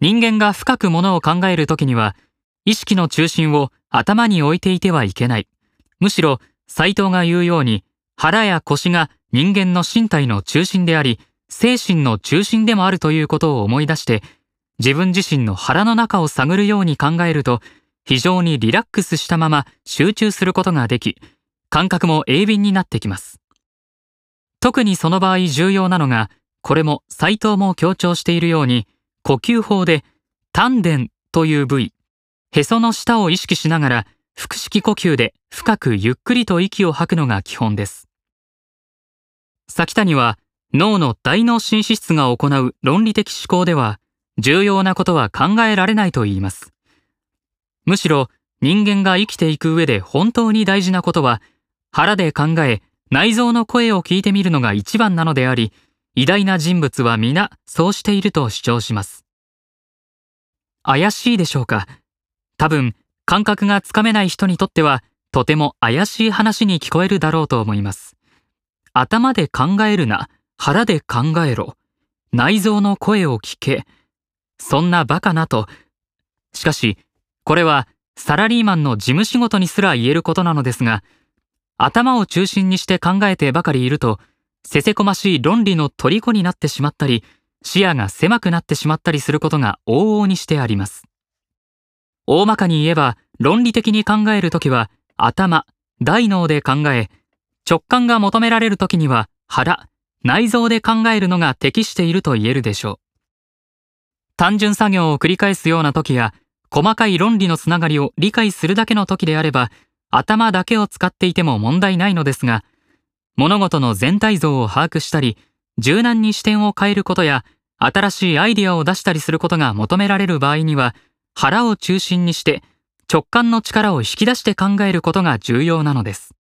人間が深くものを考えるときには、意識の中心を頭に置いていてはいけない。むしろ、斎藤が言うように、腹や腰が人間の身体の中心であり、精神の中心でもあるということを思い出して、自分自身の腹の中を探るように考えると、非常にリラックスしたまま集中することができ、感覚も鋭敏になってきます。特にその場合重要なのが、これも斎藤も強調しているように、呼吸法で丹田という部位、へその下を意識しながら腹式呼吸で深くゆっくりと息を吐くのが基本です。先谷は脳の大脳新脂質が行う論理的思考では重要なことは考えられないと言います。むしろ人間が生きていく上で本当に大事なことは腹で考え内臓の声を聞いてみるのが一番なのであり偉大な人物は皆そうしていると主張します。怪しいでしょうか多分感覚がつかめない人にとってはとても怪しい話に聞こえるだろうと思います。頭で考えるな、腹で考えろ。内臓の声を聞け。そんなバカなと。しかし、これはサラリーマンの事務仕事にすら言えることなのですが、頭を中心にして考えてばかりいると、せせこましい論理の虜になってしまったり、視野が狭くなってしまったりすることが往々にしてあります。大まかに言えば論理的に考えるときは頭、大脳で考え、直感が求められるときには腹、内臓で考えるのが適していると言えるでしょう。単純作業を繰り返すような時や、細かい論理のつながりを理解するだけの時であれば、頭だけを使っていても問題ないのですが、物事の全体像を把握したり、柔軟に視点を変えることや、新しいアイディアを出したりすることが求められる場合には、腹を中心にして直感の力を引き出して考えることが重要なのです。